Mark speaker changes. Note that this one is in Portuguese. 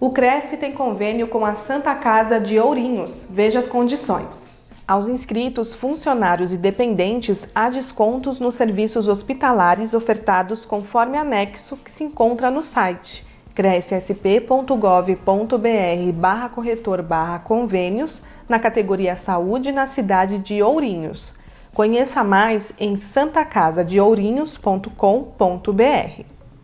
Speaker 1: O Cresce tem convênio com a Santa Casa de Ourinhos. Veja as condições. Aos inscritos, funcionários e dependentes há descontos nos serviços hospitalares ofertados conforme anexo que se encontra no site crescsp.gov.br barra corretor barra convênios na categoria Saúde na cidade de Ourinhos. Conheça mais em santacasadeourinhos.com.br.